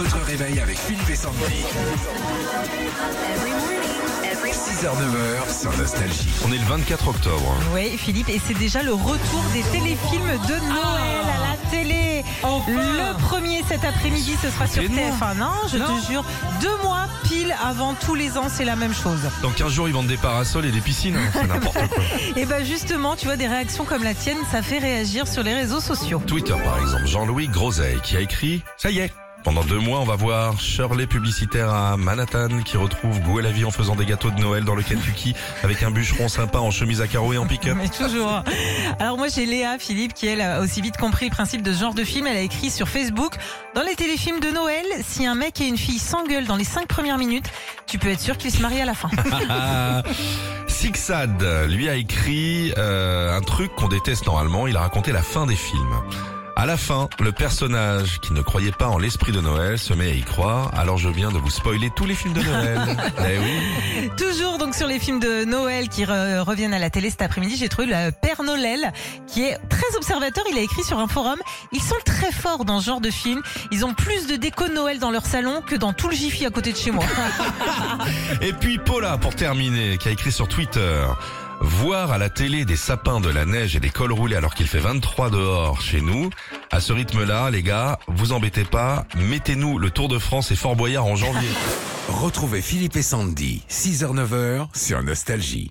Votre réveil avec Philippe et Sandy. 6h-9h sur Nostalgie. On est le 24 octobre. Oui, Philippe, et c'est déjà le retour des téléfilms de Noël à la télé. Le premier cet après-midi, ce sera sur C'est moi. TF1. Non, je te jure, deux mois pile avant tous les ans, c'est la même chose. Dans 15 jours, ils vendent des parasols et des piscines. hein. C'est n'importe quoi. Et ben justement, tu vois, des réactions comme la tienne, ça fait réagir sur les réseaux sociaux. Twitter, par exemple, Jean-Louis Groseille qui a écrit Ça y est. Pendant deux mois, on va voir Shirley publicitaire à Manhattan qui retrouve goût à la vie en faisant des gâteaux de Noël dans le Kentucky avec un bûcheron sympa en chemise à carreaux et en pick-up. Mais toujours. Alors moi j'ai Léa Philippe qui elle a aussi vite compris le principe de ce genre de film. Elle a écrit sur Facebook dans les téléfilms de Noël, si un mec et une fille s'engueulent dans les cinq premières minutes, tu peux être sûr qu'ils se marient à la fin. Sixad, lui a écrit euh, un truc qu'on déteste normalement. Il a raconté la fin des films. À la fin, le personnage qui ne croyait pas en l'esprit de Noël se met à y croire. Alors je viens de vous spoiler tous les films de Noël. eh oui. Toujours donc sur les films de Noël qui re- reviennent à la télé cet après-midi, j'ai trouvé le Père Noël qui est très observateur. Il a écrit sur un forum. Ils sont très forts dans ce genre de film. Ils ont plus de déco de Noël dans leur salon que dans tout le Jiffy à côté de chez moi. Et puis Paula, pour terminer, qui a écrit sur Twitter. Voir à la télé des sapins, de la neige et des cols roulés alors qu'il fait 23 dehors chez nous, à ce rythme-là, les gars, vous embêtez pas, mettez-nous le Tour de France et Fort Boyard en janvier. Retrouvez Philippe et Sandy, 6h-9h sur Nostalgie.